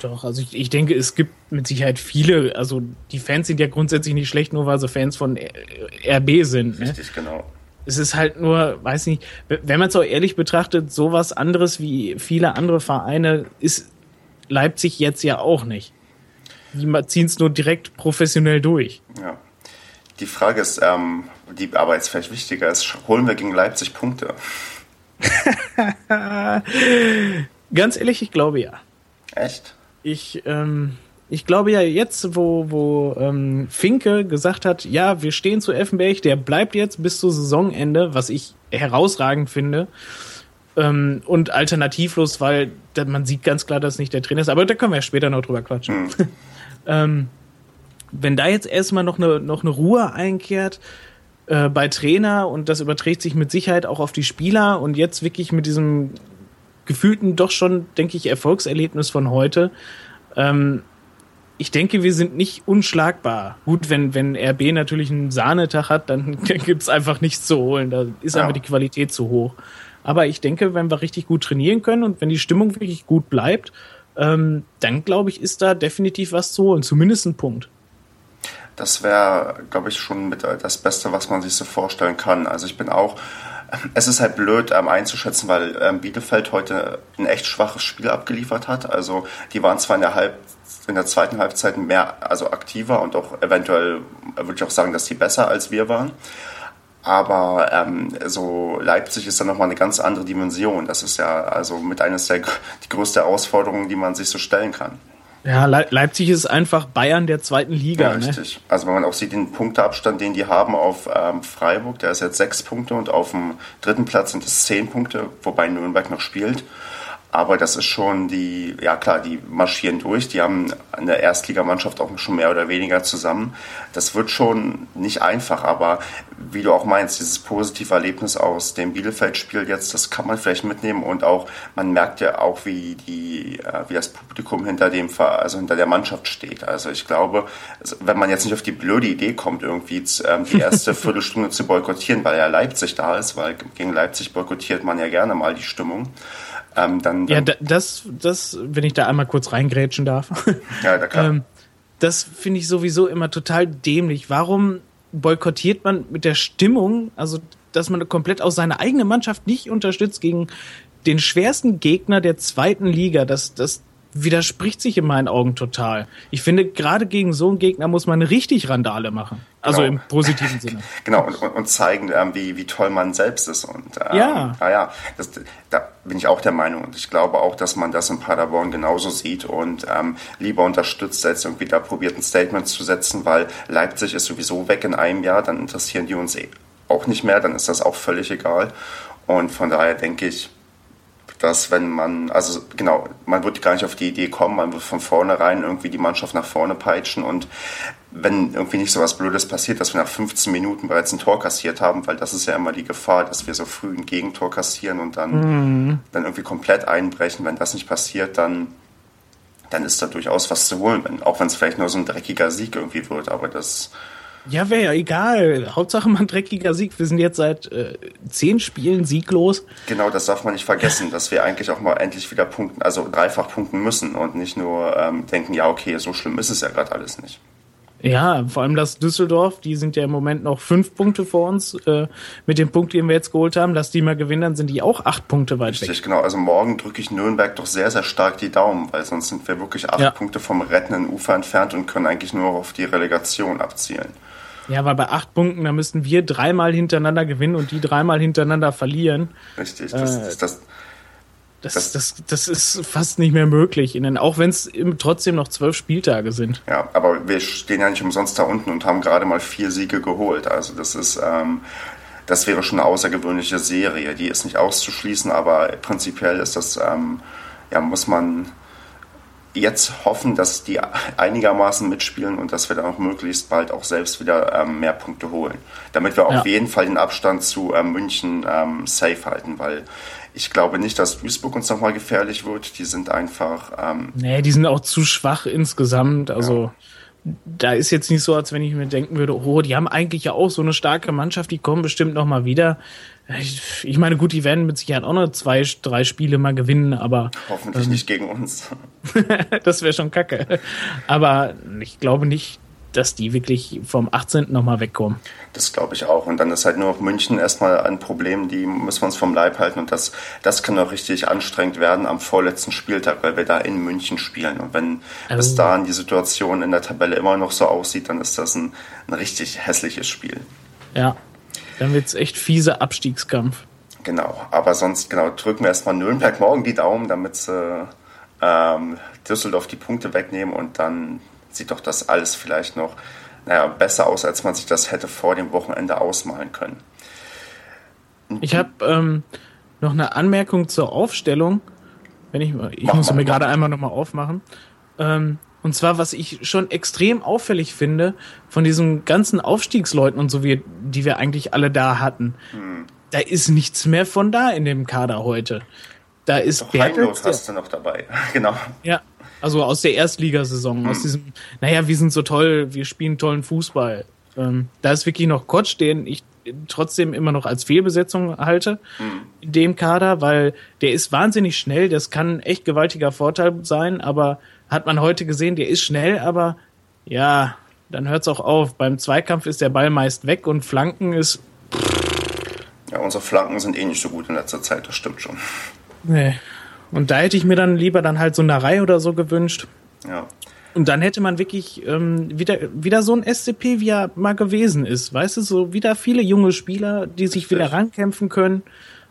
Doch, also ich, ich denke, es gibt mit Sicherheit viele, also die Fans sind ja grundsätzlich nicht schlecht, nur weil sie Fans von RB sind. Ne? Richtig, genau. Es ist halt nur, weiß nicht, wenn man es auch ehrlich betrachtet, sowas anderes wie viele andere Vereine ist Leipzig jetzt ja auch nicht. Die ziehen es nur direkt professionell durch. Ja. Die Frage ist, ähm, die aber jetzt vielleicht wichtiger ist, holen wir gegen Leipzig Punkte? Ganz ehrlich, ich glaube ja. Echt? Ich, ähm, ich glaube ja jetzt, wo, wo ähm, Finke gesagt hat, ja, wir stehen zu Effenberg, der bleibt jetzt bis zu Saisonende, was ich herausragend finde. Ähm, und alternativlos, weil man sieht ganz klar, dass nicht der Trainer ist. Aber da können wir ja später noch drüber quatschen. Mhm. ähm, wenn da jetzt erstmal noch eine, noch eine Ruhe einkehrt äh, bei Trainer und das überträgt sich mit Sicherheit auch auf die Spieler und jetzt wirklich mit diesem gefühlten doch schon, denke ich, Erfolgserlebnis von heute. Ähm, ich denke, wir sind nicht unschlagbar. Gut, wenn, wenn RB natürlich einen Sahnetag hat, dann, dann gibt's einfach nichts zu holen. Da ist ja. einfach die Qualität zu hoch. Aber ich denke, wenn wir richtig gut trainieren können und wenn die Stimmung wirklich gut bleibt, ähm, dann glaube ich, ist da definitiv was zu holen. Zumindest ein Punkt. Das wäre, glaube ich, schon mit das Beste, was man sich so vorstellen kann. Also ich bin auch es ist halt blöd ähm, einzuschätzen, weil ähm, Bielefeld heute ein echt schwaches Spiel abgeliefert hat. Also die waren zwar in der Halb in der zweiten Halbzeit mehr, also aktiver und auch eventuell würde ich auch sagen, dass die besser als wir waren. Aber ähm, so Leipzig ist dann nochmal eine ganz andere Dimension. Das ist ja also mit eines der die größte Herausforderungen, die man sich so stellen kann. Ja, Le Leipzig ist einfach Bayern der zweiten Liga. Ja, ne? richtig. Ne? Also wenn man auch sieht, den Punkteabstand, den die haben auf ähm, Freiburg, der ist jetzt sechs Punkte und auf dem dritten Platz sind es zehn Punkte, wobei Nürnberg noch spielt. Aber das ist schon die, ja klar, die marschieren durch. Die haben eine Erstligamannschaft auch schon mehr oder weniger zusammen. Das wird schon nicht einfach, aber wie du auch meinst, dieses positive Erlebnis aus dem Bielefeld-Spiel jetzt, das kann man vielleicht mitnehmen und auch, man merkt ja auch, wie die, äh, wie das Publikum hinter dem, also hinter der Mannschaft steht. Also ich glaube, wenn man jetzt nicht auf die blöde Idee kommt, irgendwie ähm, die erste Viertelstunde zu boykottieren, weil ja Leipzig da ist, weil gegen Leipzig boykottiert man ja gerne mal die Stimmung ähm, dann, dann, ja, das, das, wenn ich da einmal kurz reingrätschen darf. Ja, da klar. ähm, das finde ich sowieso immer total dämlich. Warum boykottiert man mit der Stimmung, also dass man komplett aus seiner eigenen Mannschaft nicht unterstützt gegen den schwersten Gegner der zweiten Liga? Das, das, widerspricht sich in meinen Augen total. Ich finde, gerade gegen so einen Gegner muss man richtig Randale machen. Also genau. im positiven Sinne. genau, und, und zeigen, ähm, wie, wie toll man selbst ist. Und, ähm, ja. Naja, das, da bin ich auch der Meinung. Und ich glaube auch, dass man das in Paderborn genauso sieht und ähm, lieber unterstützt, als irgendwie da probiert, ein Statement zu setzen, weil Leipzig ist sowieso weg in einem Jahr, dann interessieren die uns eh auch nicht mehr, dann ist das auch völlig egal. Und von daher denke ich, dass wenn man, also genau, man wird gar nicht auf die Idee kommen, man wird von vornherein irgendwie die Mannschaft nach vorne peitschen und wenn irgendwie nicht so was Blödes passiert, dass wir nach 15 Minuten bereits ein Tor kassiert haben, weil das ist ja immer die Gefahr, dass wir so früh ein Gegentor kassieren und dann, mhm. dann irgendwie komplett einbrechen. Wenn das nicht passiert, dann, dann ist da durchaus was zu holen, wenn, auch wenn es vielleicht nur so ein dreckiger Sieg irgendwie wird, aber das, ja, wäre ja egal. Hauptsache mal ein dreckiger Sieg. Wir sind jetzt seit äh, zehn Spielen sieglos. Genau, das darf man nicht vergessen, dass wir eigentlich auch mal endlich wieder punkten, also dreifach punkten müssen und nicht nur ähm, denken, ja, okay, so schlimm ist es ja gerade alles nicht. Ja, vor allem das Düsseldorf, die sind ja im Moment noch fünf Punkte vor uns. Äh, mit dem Punkt, den wir jetzt geholt haben, lass die mal gewinnen, dann sind die auch acht Punkte weit Richtig, weg. genau. Also morgen drücke ich Nürnberg doch sehr, sehr stark die Daumen, weil sonst sind wir wirklich acht ja. Punkte vom rettenden Ufer entfernt und können eigentlich nur auf die Relegation abzielen. Ja, weil bei acht Punkten, da müssten wir dreimal hintereinander gewinnen und die dreimal hintereinander verlieren. Richtig, das, äh, das, das, das, das, das ist fast nicht mehr möglich, auch wenn es trotzdem noch zwölf Spieltage sind. Ja, aber wir stehen ja nicht umsonst da unten und haben gerade mal vier Siege geholt. Also das ist, ähm, das wäre schon eine außergewöhnliche Serie. Die ist nicht auszuschließen, aber prinzipiell ist das, ähm, ja, muss man jetzt hoffen, dass die einigermaßen mitspielen und dass wir dann auch möglichst bald auch selbst wieder ähm, mehr Punkte holen. Damit wir ja. auf jeden Fall den Abstand zu ähm, München ähm, safe halten, weil ich glaube nicht, dass Duisburg uns nochmal gefährlich wird. Die sind einfach. Ähm, nee, die sind auch zu schwach insgesamt. Also. Ja da ist jetzt nicht so, als wenn ich mir denken würde, oh, die haben eigentlich ja auch so eine starke Mannschaft, die kommen bestimmt noch mal wieder. Ich, ich meine, gut, die werden mit Sicherheit auch noch zwei, drei Spiele mal gewinnen, aber hoffentlich ähm, nicht gegen uns. das wäre schon kacke. Aber ich glaube nicht, dass die wirklich vom 18. nochmal wegkommen. Das glaube ich auch. Und dann ist halt nur noch München erstmal ein Problem, die müssen wir uns vom Leib halten. Und das, das kann auch richtig anstrengend werden am vorletzten Spieltag, weil wir da in München spielen. Und wenn oh. bis dahin die Situation in der Tabelle immer noch so aussieht, dann ist das ein, ein richtig hässliches Spiel. Ja, dann wird es echt fieser Abstiegskampf. Genau, aber sonst, genau, drücken wir erstmal Nürnberg morgen die Daumen, damit sie ähm, Düsseldorf die Punkte wegnehmen und dann sieht doch das alles vielleicht noch naja, besser aus, als man sich das hätte vor dem Wochenende ausmalen können. Ich habe ähm, noch eine Anmerkung zur Aufstellung. Wenn ich, ich Mach muss mir gerade einmal nochmal aufmachen. Ähm, und zwar, was ich schon extrem auffällig finde, von diesen ganzen Aufstiegsleuten und so, wie, die wir eigentlich alle da hatten, hm. da ist nichts mehr von da in dem Kader heute. Da ist Doch, Bertels, hast du noch dabei. genau. Ja, also aus der Erstligasaison, hm. aus diesem, naja, wir sind so toll, wir spielen tollen Fußball. Ähm, da ist wirklich noch Kotsch, den ich trotzdem immer noch als Fehlbesetzung halte hm. in dem Kader, weil der ist wahnsinnig schnell, das kann echt gewaltiger Vorteil sein, aber hat man heute gesehen, der ist schnell, aber ja, dann hört's auch auf. Beim Zweikampf ist der Ball meist weg und Flanken ist. Ja, unsere Flanken sind eh nicht so gut in letzter Zeit, das stimmt schon. Nee. Und da hätte ich mir dann lieber dann halt so eine Reihe oder so gewünscht. Ja. Und dann hätte man wirklich ähm, wieder, wieder so ein SCP, wie er mal gewesen ist. Weißt du, so wieder viele junge Spieler, die sich wieder rankämpfen können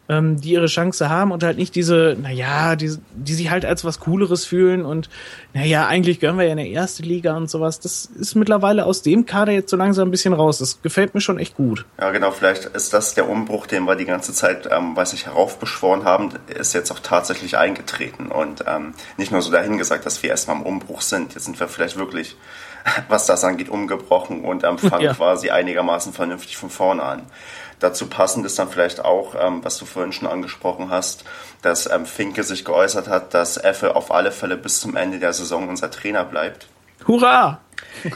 ähm, die ihre Chance haben und halt nicht diese, naja, die, die sich halt als was Cooleres fühlen und naja, eigentlich gehören wir ja in der erste Liga und sowas. Das ist mittlerweile aus dem Kader jetzt so langsam ein bisschen raus. Das gefällt mir schon echt gut. Ja, genau, vielleicht ist das der Umbruch, den wir die ganze Zeit, ähm, weiß ich, heraufbeschworen haben, ist jetzt auch tatsächlich eingetreten und ähm, nicht nur so dahingesagt, dass wir erstmal im Umbruch sind. Jetzt sind wir vielleicht wirklich was das angeht, umgebrochen und ähm, fangen ja. quasi einigermaßen vernünftig von vorne an. Dazu passend ist dann vielleicht auch, ähm, was du vorhin schon angesprochen hast, dass ähm, Finke sich geäußert hat, dass Effe auf alle Fälle bis zum Ende der Saison unser Trainer bleibt. Hurra!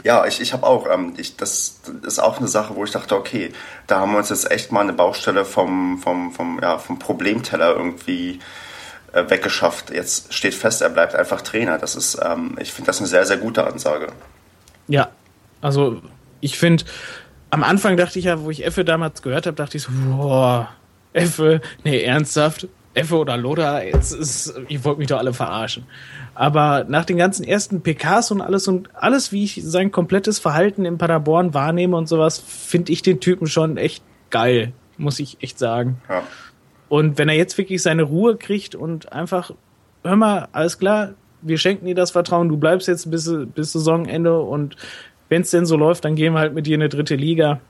Ja, ich, ich habe auch, ähm, ich, das ist auch eine Sache, wo ich dachte, okay, da haben wir uns jetzt echt mal eine Baustelle vom, vom, vom, ja, vom Problemteller irgendwie äh, weggeschafft. Jetzt steht fest, er bleibt einfach Trainer. Das ist, ähm, ich finde das eine sehr, sehr gute Ansage. Ja, also ich finde, am Anfang dachte ich ja, wo ich Effe damals gehört habe, dachte ich so, boah, Effe, nee, ernsthaft? Effe oder Loda, jetzt ist, ich wollte mich doch alle verarschen. Aber nach den ganzen ersten PKs und alles und alles, wie ich sein komplettes Verhalten in Paderborn wahrnehme und sowas, finde ich den Typen schon echt geil, muss ich echt sagen. Ja. Und wenn er jetzt wirklich seine Ruhe kriegt und einfach, hör mal, alles klar, wir schenken dir das Vertrauen, du bleibst jetzt bis, bis Saisonende und wenn es denn so läuft, dann gehen wir halt mit dir in eine dritte Liga.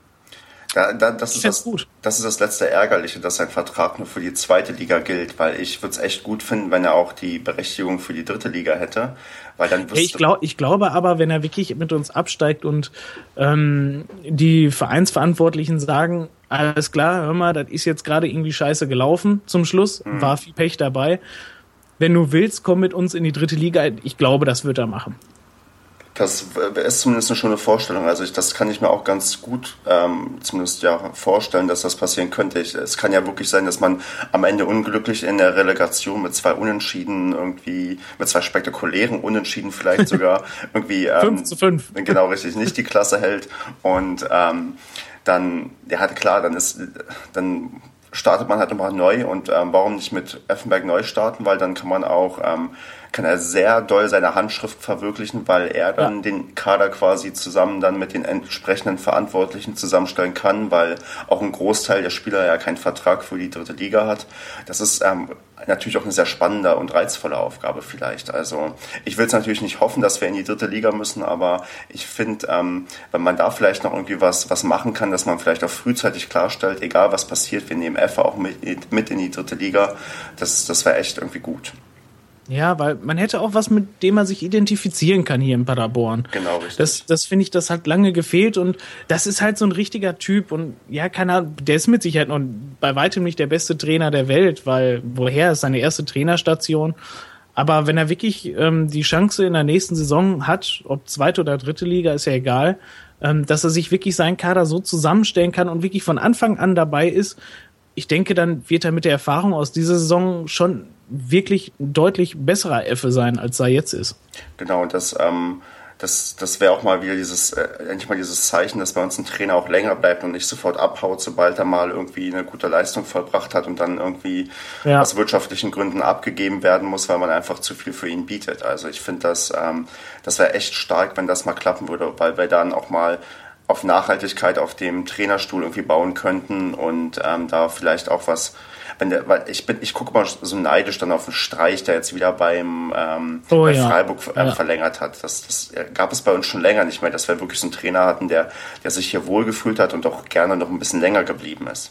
Da, da, das, ist das, gut. das ist das letzte Ärgerliche, dass sein Vertrag nur für die zweite Liga gilt, weil ich würde es echt gut finden, wenn er auch die Berechtigung für die dritte Liga hätte. Weil dann hey, ich, glaub, ich glaube aber, wenn er wirklich mit uns absteigt und ähm, die Vereinsverantwortlichen sagen, alles klar, hör mal, das ist jetzt gerade irgendwie scheiße gelaufen zum Schluss, mhm. war viel Pech dabei. Wenn du willst, komm mit uns in die dritte Liga. Ich glaube, das wird er machen. Das ist zumindest eine schöne Vorstellung. Also ich, das kann ich mir auch ganz gut ähm, zumindest ja vorstellen, dass das passieren könnte. Ich, es kann ja wirklich sein, dass man am Ende unglücklich in der Relegation mit zwei Unentschieden irgendwie, mit zwei spektakulären Unentschieden vielleicht sogar irgendwie ähm, 5 zu 5. Genau, richtig, nicht die Klasse hält. Und ähm, dann, ja klar, dann ist dann startet man halt nochmal neu und ähm, warum nicht mit Effenberg neu starten, weil dann kann man auch ähm, kann er sehr doll seine Handschrift verwirklichen, weil er dann ja. den Kader quasi zusammen dann mit den entsprechenden Verantwortlichen zusammenstellen kann, weil auch ein Großteil der Spieler ja keinen Vertrag für die dritte Liga hat. Das ist ähm, natürlich auch eine sehr spannende und reizvolle Aufgabe vielleicht. Also ich will es natürlich nicht hoffen, dass wir in die dritte Liga müssen, aber ich finde, ähm, wenn man da vielleicht noch irgendwie was, was machen kann, dass man vielleicht auch frühzeitig klarstellt, egal was passiert, wir nehmen EFA auch mit, mit in die dritte Liga, das, das wäre echt irgendwie gut. Ja, weil man hätte auch was, mit dem man sich identifizieren kann hier in Paderborn. Genau, richtig. Das, das finde ich, das hat lange gefehlt und das ist halt so ein richtiger Typ und ja, keine Ahnung, der ist mit Sicherheit noch bei weitem nicht der beste Trainer der Welt, weil woher ist seine erste Trainerstation? Aber wenn er wirklich ähm, die Chance in der nächsten Saison hat, ob zweite oder dritte Liga, ist ja egal, ähm, dass er sich wirklich seinen Kader so zusammenstellen kann und wirklich von Anfang an dabei ist, ich denke, dann wird er mit der Erfahrung aus dieser Saison schon wirklich deutlich besserer Effe sein, als er jetzt ist. Genau, und das, ähm, das, das wäre auch mal wieder dieses, äh, endlich mal dieses Zeichen, dass bei uns ein Trainer auch länger bleibt und nicht sofort abhaut, sobald er mal irgendwie eine gute Leistung vollbracht hat und dann irgendwie ja. aus wirtschaftlichen Gründen abgegeben werden muss, weil man einfach zu viel für ihn bietet. Also ich finde das, ähm, das wäre echt stark, wenn das mal klappen würde, weil wir dann auch mal auf Nachhaltigkeit auf dem Trainerstuhl irgendwie bauen könnten und ähm, da vielleicht auch was, wenn der, weil ich bin, ich gucke mal so neidisch dann auf den Streich, der jetzt wieder beim ähm, oh, bei ja. Freiburg äh, ja. verlängert hat. Das, das gab es bei uns schon länger nicht mehr, dass wir wirklich so einen Trainer hatten, der, der sich hier wohlgefühlt hat und auch gerne noch ein bisschen länger geblieben ist.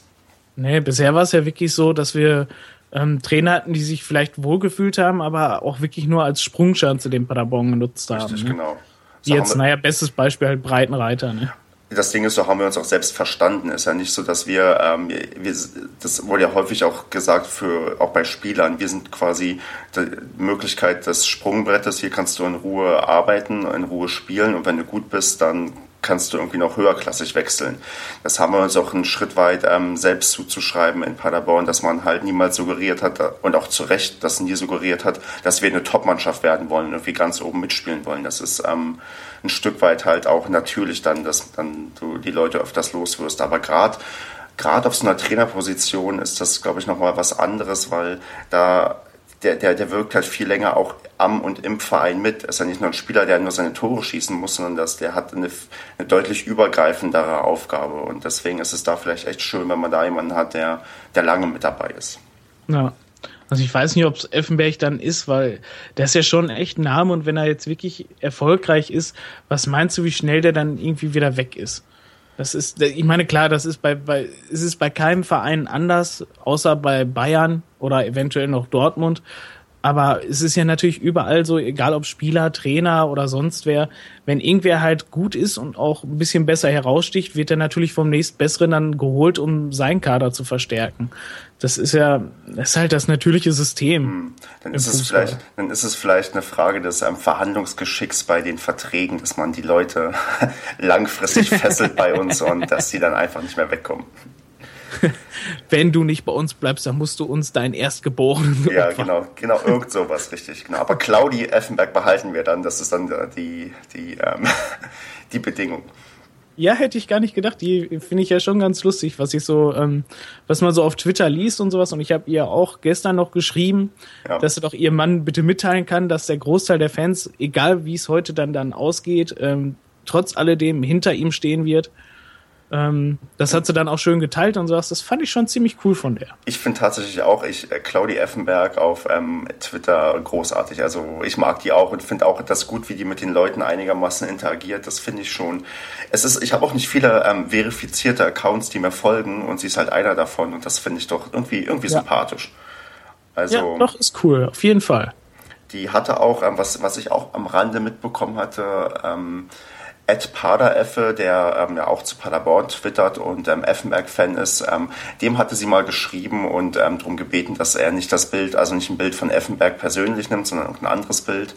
Nee, bisher war es ja wirklich so, dass wir ähm, Trainer hatten, die sich vielleicht wohlgefühlt haben, aber auch wirklich nur als Sprungschanze den Paderborn genutzt haben. Richtig, ne? genau. So Jetzt, naja, bestes Beispiel halt Breitenreiter, ne? Das Ding ist, so haben wir uns auch selbst verstanden. Ist ja nicht so, dass wir, ähm, wir, das wurde ja häufig auch gesagt für auch bei Spielern. Wir sind quasi die Möglichkeit des Sprungbrettes. Hier kannst du in Ruhe arbeiten, in Ruhe spielen und wenn du gut bist, dann kannst du irgendwie noch höherklassig wechseln. Das haben wir uns auch einen Schritt weit ähm, selbst zuzuschreiben in Paderborn, dass man halt niemals suggeriert hat und auch zu Recht das nie suggeriert hat, dass wir eine Top-Mannschaft werden wollen und irgendwie ganz oben mitspielen wollen. Das ist ähm, ein Stück weit halt auch natürlich dann, dass dann du die Leute öfters loswirst. Aber gerade gerade auf so einer Trainerposition ist das, glaube ich, nochmal was anderes, weil da der, der, der wirkt halt viel länger auch am und im Verein mit. Er ist ja nicht nur ein Spieler, der nur seine Tore schießen muss, sondern dass der hat eine, eine deutlich übergreifendere Aufgabe. Und deswegen ist es da vielleicht echt schön, wenn man da jemanden hat, der, der lange mit dabei ist. Ja. Also ich weiß nicht, ob es Effenberg dann ist, weil der ist ja schon echt ein Name und wenn er jetzt wirklich erfolgreich ist, was meinst du, wie schnell der dann irgendwie wieder weg ist? Das ist, ich meine, klar, das ist bei, bei, es ist bei keinem Verein anders, außer bei Bayern oder eventuell noch Dortmund. Aber es ist ja natürlich überall so, egal ob Spieler, Trainer oder sonst wer, wenn irgendwer halt gut ist und auch ein bisschen besser heraussticht, wird er natürlich vom nächstbesseren dann geholt, um seinen Kader zu verstärken. Das ist ja, das ist halt das natürliche System. Hm. Dann ist, es vielleicht, dann ist es vielleicht eine Frage des ähm, Verhandlungsgeschicks bei den Verträgen, dass man die Leute langfristig fesselt bei uns und dass sie dann einfach nicht mehr wegkommen. wenn du nicht bei uns bleibst, dann musst du uns deinen Erstgeborenen Ja, opfern. genau, genau, irgend sowas, richtig, genau. Aber Claudi Effenberg behalten wir dann, das ist dann die, die, ähm, die Bedingung. Ja, hätte ich gar nicht gedacht. Die finde ich ja schon ganz lustig, was ich so, ähm, was man so auf Twitter liest und sowas. Und ich habe ihr auch gestern noch geschrieben, ja. dass sie doch ihr Mann bitte mitteilen kann, dass der Großteil der Fans, egal wie es heute dann dann ausgeht, ähm, trotz alledem hinter ihm stehen wird. Ähm, das hat sie dann auch schön geteilt und sowas. Das fand ich schon ziemlich cool von der. Ich finde tatsächlich auch, ich, äh, Claudi Effenberg auf ähm, Twitter großartig. Also ich mag die auch und finde auch das gut, wie die mit den Leuten einigermaßen interagiert. Das finde ich schon. Es ist, ich habe auch nicht viele ähm, verifizierte Accounts, die mir folgen und sie ist halt einer davon und das finde ich doch irgendwie, irgendwie ja. sympathisch. Also, ja, doch, ist cool, auf jeden Fall. Die hatte auch, ähm, was, was ich auch am Rande mitbekommen hatte, ähm, Ed Padereffe, der ähm, ja auch zu Paderborn twittert und ähm, Effenberg-Fan ist, ähm, dem hatte sie mal geschrieben und ähm, darum gebeten, dass er nicht das Bild, also nicht ein Bild von Effenberg persönlich nimmt, sondern ein anderes Bild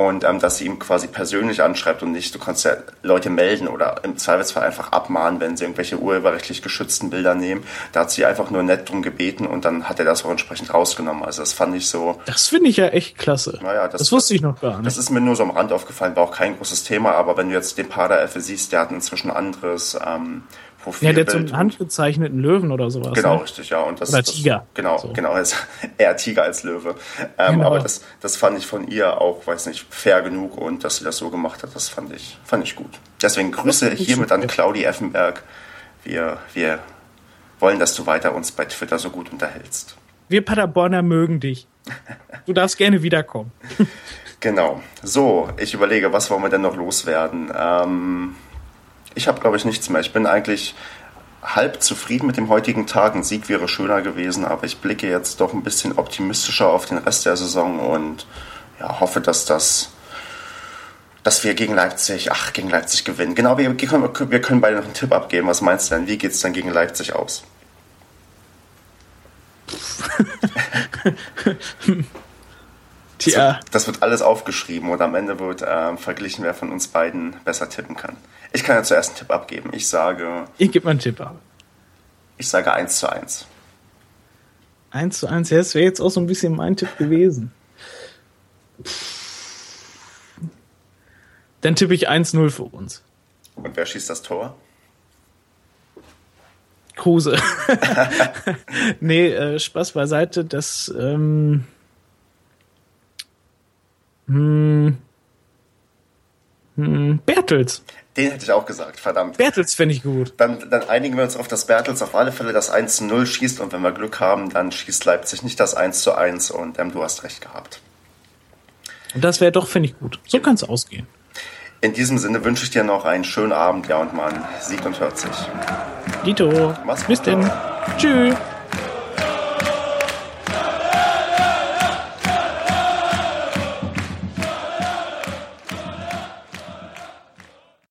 und ähm, dass sie ihm quasi persönlich anschreibt und nicht, du kannst ja Leute melden oder im Zweifelsfall einfach abmahnen, wenn sie irgendwelche urheberrechtlich geschützten Bilder nehmen. Da hat sie einfach nur nett drum gebeten und dann hat er das auch entsprechend rausgenommen. Also das fand ich so. Das finde ich ja echt klasse. Naja, das, das wusste ich noch gar nicht. Das ist mir nur so am Rand aufgefallen, war auch kein großes Thema, aber wenn du jetzt den Pader Effe siehst, der hat inzwischen anderes ähm, Profilbild. Ja, der einen handgezeichneten Löwen oder sowas. Genau, ne? richtig, ja. Und das, oder Tiger. Das, genau, so. genau, ist eher Tiger als Löwe. Ähm, genau. Aber das, das fand ich von ihr auch, weiß nicht, fair genug und dass sie das so gemacht hat, das fand ich, fand ich gut. Deswegen Grüße hiermit an Claudi Effenberg. Wir, wir wollen, dass du weiter uns bei Twitter so gut unterhältst. Wir Paderborner mögen dich. Du darfst gerne wiederkommen. genau. So, ich überlege, was wollen wir denn noch loswerden? Ähm, ich habe, glaube ich, nichts mehr. Ich bin eigentlich halb zufrieden mit dem heutigen Tag. Ein Sieg wäre schöner gewesen, aber ich blicke jetzt doch ein bisschen optimistischer auf den Rest der Saison und ja, hoffe, dass das dass wir gegen Leipzig, ach, gegen Leipzig gewinnen. Genau, wir, wir können beide noch einen Tipp abgeben. Was meinst du denn? Wie geht es dann gegen Leipzig aus? Das wird, das wird, alles aufgeschrieben und am Ende wird äh, verglichen, wer von uns beiden besser tippen kann. Ich kann ja zuerst einen Tipp abgeben. Ich sage. Ich gebe mal einen Tipp ab. Ich sage 1 zu 1. 1 zu 1, ja, das wäre jetzt auch so ein bisschen mein Tipp gewesen. Dann tippe ich 1-0 für uns. Und wer schießt das Tor? Kruse. nee, äh, Spaß beiseite, das ähm, hm, hm, Bertels. Den hätte ich auch gesagt, verdammt. Bertels fände ich gut. Dann, dann einigen wir uns auf, dass Bertels auf alle Fälle das 1 zu 0 schießt und wenn wir Glück haben, dann schießt Leipzig nicht das 1 zu 1 und ähm, du hast recht gehabt. Und das wäre doch, finde ich, gut. So kann es ausgehen. In diesem Sinne wünsche ich dir noch einen schönen Abend, ja und man sieht und hört sich. Dito. Mach's gut. Bis denn. Tschüss.